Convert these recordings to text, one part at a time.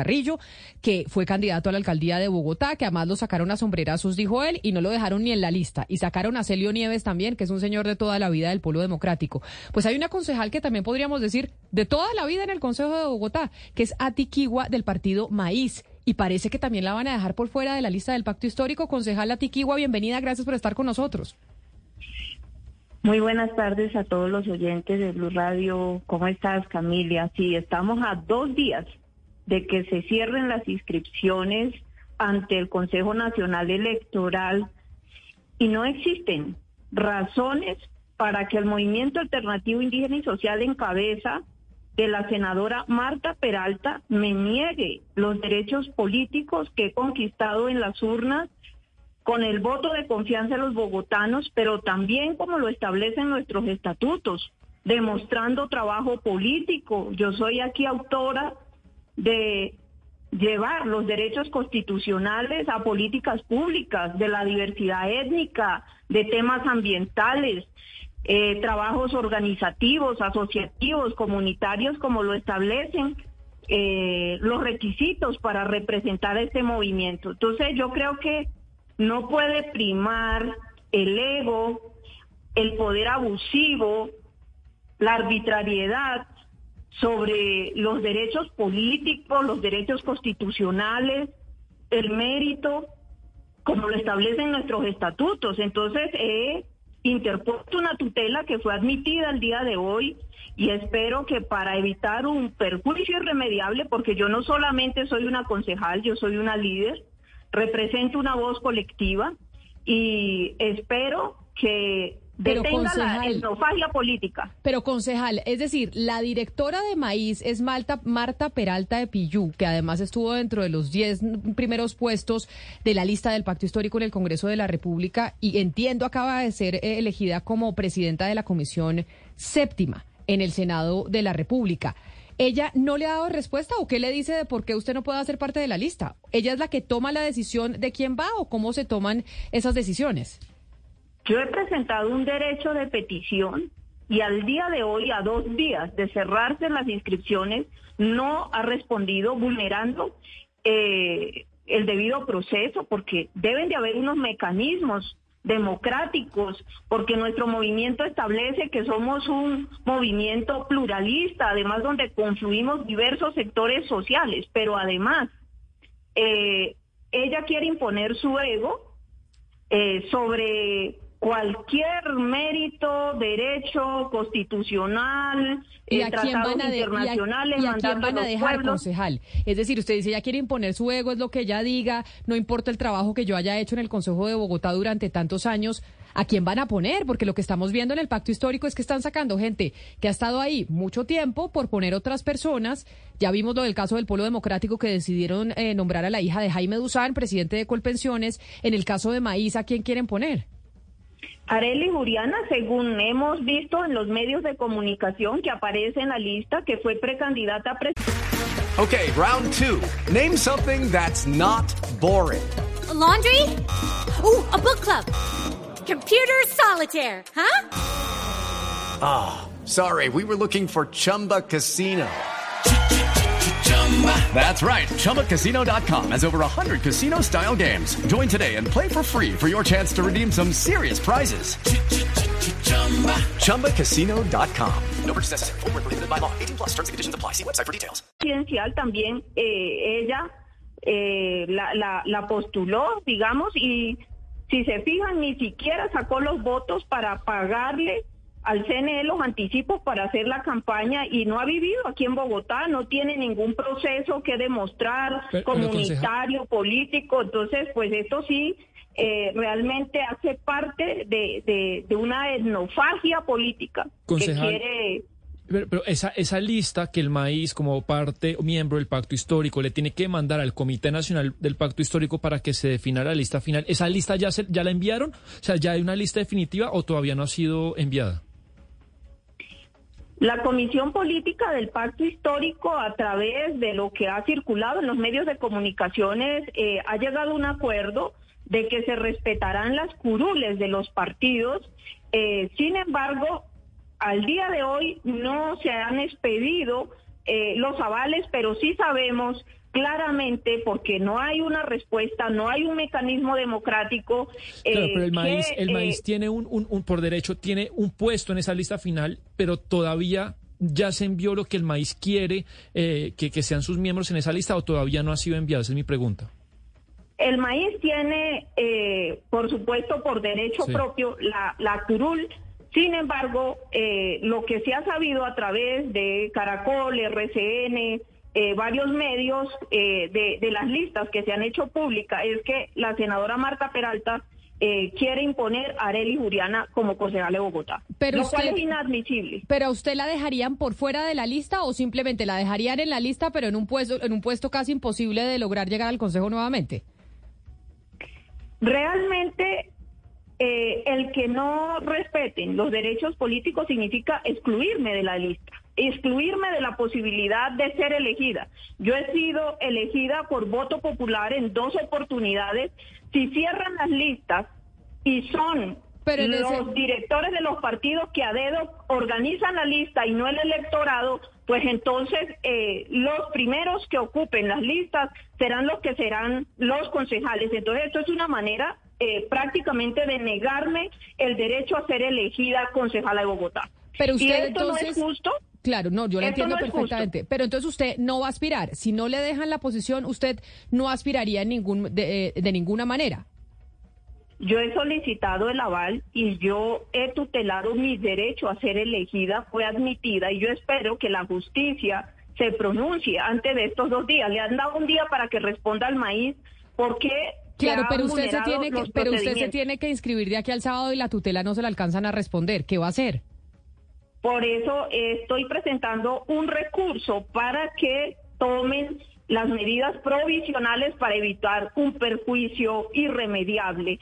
Carrillo, que fue candidato a la alcaldía de Bogotá, que además lo sacaron a sombrerazos, dijo él, y no lo dejaron ni en la lista. Y sacaron a Celio Nieves también, que es un señor de toda la vida del pueblo democrático. Pues hay una concejal que también podríamos decir de toda la vida en el Consejo de Bogotá, que es Atiquigua del partido Maíz. Y parece que también la van a dejar por fuera de la lista del pacto histórico. Concejal Atiquigua, bienvenida, gracias por estar con nosotros. Muy buenas tardes a todos los oyentes de Blue Radio. ¿Cómo estás, Camilia? Sí, estamos a dos días de que se cierren las inscripciones ante el Consejo Nacional Electoral y no existen razones para que el movimiento alternativo indígena y social en cabeza de la senadora Marta Peralta me niegue los derechos políticos que he conquistado en las urnas con el voto de confianza de los bogotanos, pero también como lo establecen nuestros estatutos, demostrando trabajo político. Yo soy aquí autora de llevar los derechos constitucionales a políticas públicas, de la diversidad étnica, de temas ambientales, eh, trabajos organizativos, asociativos, comunitarios, como lo establecen eh, los requisitos para representar este movimiento. Entonces yo creo que no puede primar el ego, el poder abusivo, la arbitrariedad sobre los derechos políticos, los derechos constitucionales, el mérito, como lo establecen nuestros estatutos. Entonces, he interpuesto una tutela que fue admitida el día de hoy y espero que para evitar un perjuicio irremediable, porque yo no solamente soy una concejal, yo soy una líder, represento una voz colectiva y espero que Pero, detenga la etnofagia política. Pero concejal, es decir, la directora de Maíz es Malta, Marta Peralta de Pillú, que además estuvo dentro de los 10 primeros puestos de la lista del Pacto Histórico en el Congreso de la República y entiendo acaba de ser eh, elegida como presidenta de la Comisión Séptima en el Senado de la República. ¿Ella no le ha dado respuesta o qué le dice de por qué usted no puede ser parte de la lista? ¿Ella es la que toma la decisión de quién va o cómo se toman esas decisiones? Yo he presentado un derecho de petición y al día de hoy, a dos días de cerrarse las inscripciones, no ha respondido vulnerando eh, el debido proceso porque deben de haber unos mecanismos democráticos, porque nuestro movimiento establece que somos un movimiento pluralista, además donde confluimos diversos sectores sociales, pero además eh, ella quiere imponer su ego eh, sobre cualquier mérito, derecho constitucional, ¿Y eh, a quién tratados van a, de- y a- internacionales, y a quién van a dejar, pueblos. concejal? Es decir, usted dice, ella quiere imponer su ego, es lo que ella diga, no importa el trabajo que yo haya hecho en el Consejo de Bogotá durante tantos años, ¿a quién van a poner? Porque lo que estamos viendo en el pacto histórico es que están sacando gente que ha estado ahí mucho tiempo por poner otras personas. Ya vimos lo del caso del Polo Democrático que decidieron eh, nombrar a la hija de Jaime Duzán, presidente de Colpensiones. En el caso de Maíz, ¿a quién quieren poner? Arely Juriana, según hemos visto en los medios de comunicación que aparece en la lista, que fue precandidata a presidente. Okay, round two. Name something that's not boring. A laundry? Ooh, a book club. Computer solitaire, huh? Sorry, we were looking for Chumba Casino. That's right. ChumbaCasino.com has over 100 casino style games. Join today and play for free for your chance to redeem some serious prizes. ChumbaCasino.com. No purchase necessary. Where prohibited by law. 18 plus terms and conditions apply. See website for details. también eh, ella eh, la, la, la postuló, digamos, y si se fijan, ni siquiera sacó los votos para pagarle al CNE los anticipos para hacer la campaña y no ha vivido aquí en Bogotá, no tiene ningún proceso que demostrar Pero- pero, comunitario, político, entonces pues esto sí eh, realmente hace parte de, de, de una etnofagia política Concejal. que quiere Pero, pero esa, esa lista que el maíz, como parte o miembro del pacto histórico, le tiene que mandar al Comité Nacional del Pacto Histórico para que se defina la lista final, ¿esa lista ya, se, ya la enviaron? O sea, ¿ya hay una lista definitiva o todavía no ha sido enviada? La Comisión Política del Pacto Histórico, a través de lo que ha circulado en los medios de comunicaciones, eh, ha llegado a un acuerdo de que se respetarán las curules de los partidos. Eh, sin embargo, al día de hoy no se han expedido eh, los avales, pero sí sabemos claramente porque no hay una respuesta, no hay un mecanismo democrático. Claro, pero el eh, maíz, que, el eh, maíz tiene un, un, un- por derecho, tiene un puesto en esa lista final, pero todavía ya se envió lo que el maíz quiere eh, que, que sean sus miembros en esa lista o todavía no ha sido enviado. Esa es mi pregunta. El maíz tiene, eh, por supuesto, por derecho Sí. propio la, la curul. Sin embargo, eh, lo que se ha sabido a través de Caracol, RCN, eh, varios medios eh, de, de las listas que se han hecho públicas es que la senadora Marta Peralta eh, quiere imponer a Arely Juliana como concejal de Bogotá, Pero lo cual usted- es inadmisible. ¿Pero a usted la dejarían por fuera de la lista o simplemente la dejarían en la lista, pero en un puesto, en un puesto casi imposible de lograr llegar al Consejo nuevamente? Realmente, eh, el que no respeten los derechos políticos significa excluirme de la lista, excluirme de la posibilidad de ser elegida. Yo he sido elegida por voto popular en dos oportunidades. Si cierran las listas y son Pero los ese- directores de los partidos que a dedo organizan la lista y no el electorado, pues entonces eh, los primeros que ocupen las listas serán los que serán los concejales. Entonces esto es una manera eh, prácticamente de negarme el derecho a ser elegida concejala de Bogotá. Pero y esto no es justo. Claro, no, yo lo entiendo no perfectamente. Pero entonces usted no va a aspirar. Si no le dejan la posición, usted no aspiraría en ningún, de, eh, de ninguna manera. Yo he solicitado el aval y yo he tutelado mi derecho a ser elegida, fue admitida y yo espero que la justicia se pronuncie antes de estos dos días. Le han dado un día para que responda al maíz porque Claro, pero usted se tiene que, pero usted se tiene que inscribir de aquí al sábado y la tutela no se la alcanzan a responder. ¿Qué va a hacer? Por eso estoy presentando un recurso para que tomen las medidas provisionales para evitar un perjuicio irremediable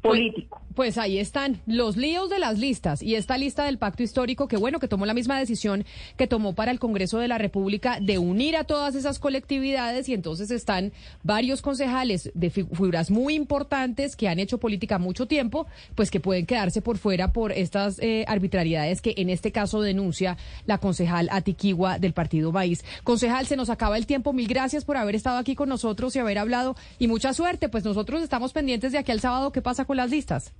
político. Pues ahí están los líos de las listas y esta lista del pacto histórico que bueno, que tomó la misma decisión que tomó para el Congreso de la República de unir a todas esas colectividades y entonces están varios concejales de fi- figuras muy importantes que han hecho política mucho tiempo, pues que pueden quedarse por fuera por estas eh, arbitrariedades que en este caso denuncia la concejal Atiquigua del Partido País. Concejal, se nos acaba el tiempo. Mil gracias por haber estado aquí con nosotros y haber hablado y mucha suerte. Pues nosotros estamos pendientes de aquí al sábado qué pasa con las listas.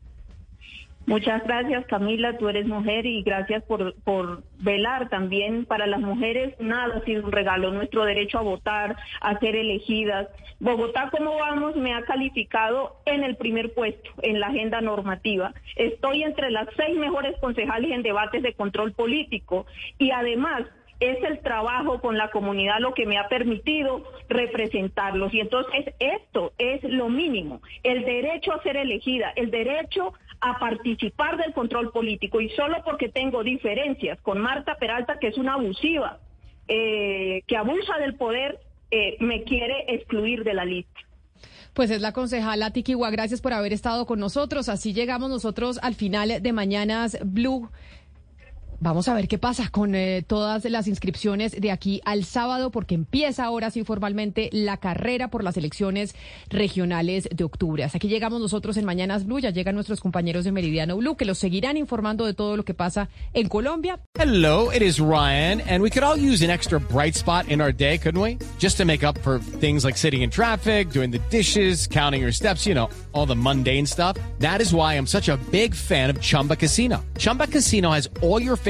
Muchas gracias, Camila. Tú eres mujer y gracias por, por velar también para las mujeres. Nada ha sido un regalo. Nuestro derecho a votar, a ser elegidas. Bogotá, ¿cómo vamos? Me ha calificado en el primer puesto en la agenda normativa. Estoy entre las seis mejores concejales en debates de control político y además es el trabajo con la comunidad lo que me ha permitido representarlos. Y entonces esto es lo mínimo, el derecho a ser elegida, el derecho a participar del control político. Y solo porque tengo diferencias con Marta Peralta, que es una abusiva, eh, que abusa del poder, eh, me quiere excluir de la lista. Pues es la concejala Tiquiwa, gracias por haber estado con nosotros. Así llegamos nosotros al final de Mañanas Blue. Vamos a ver qué pasa con eh, todas las inscripciones de aquí al sábado, porque empieza ahora sí formalmente la carrera por las elecciones regionales de octubre. Hasta aquí llegamos nosotros en Mañanas Blue. Ya llegan nuestros compañeros de Meridiano Blue, que los seguirán informando de todo lo que pasa en Colombia. Hello, it is Ryan, and we could all use an extra bright spot in our day, couldn't we? Just to make up for things like sitting in traffic, doing the dishes, counting your steps, you know, all the mundane stuff. That is why I'm such a big fan of Chumba Casino. Chumba Casino has all your favorite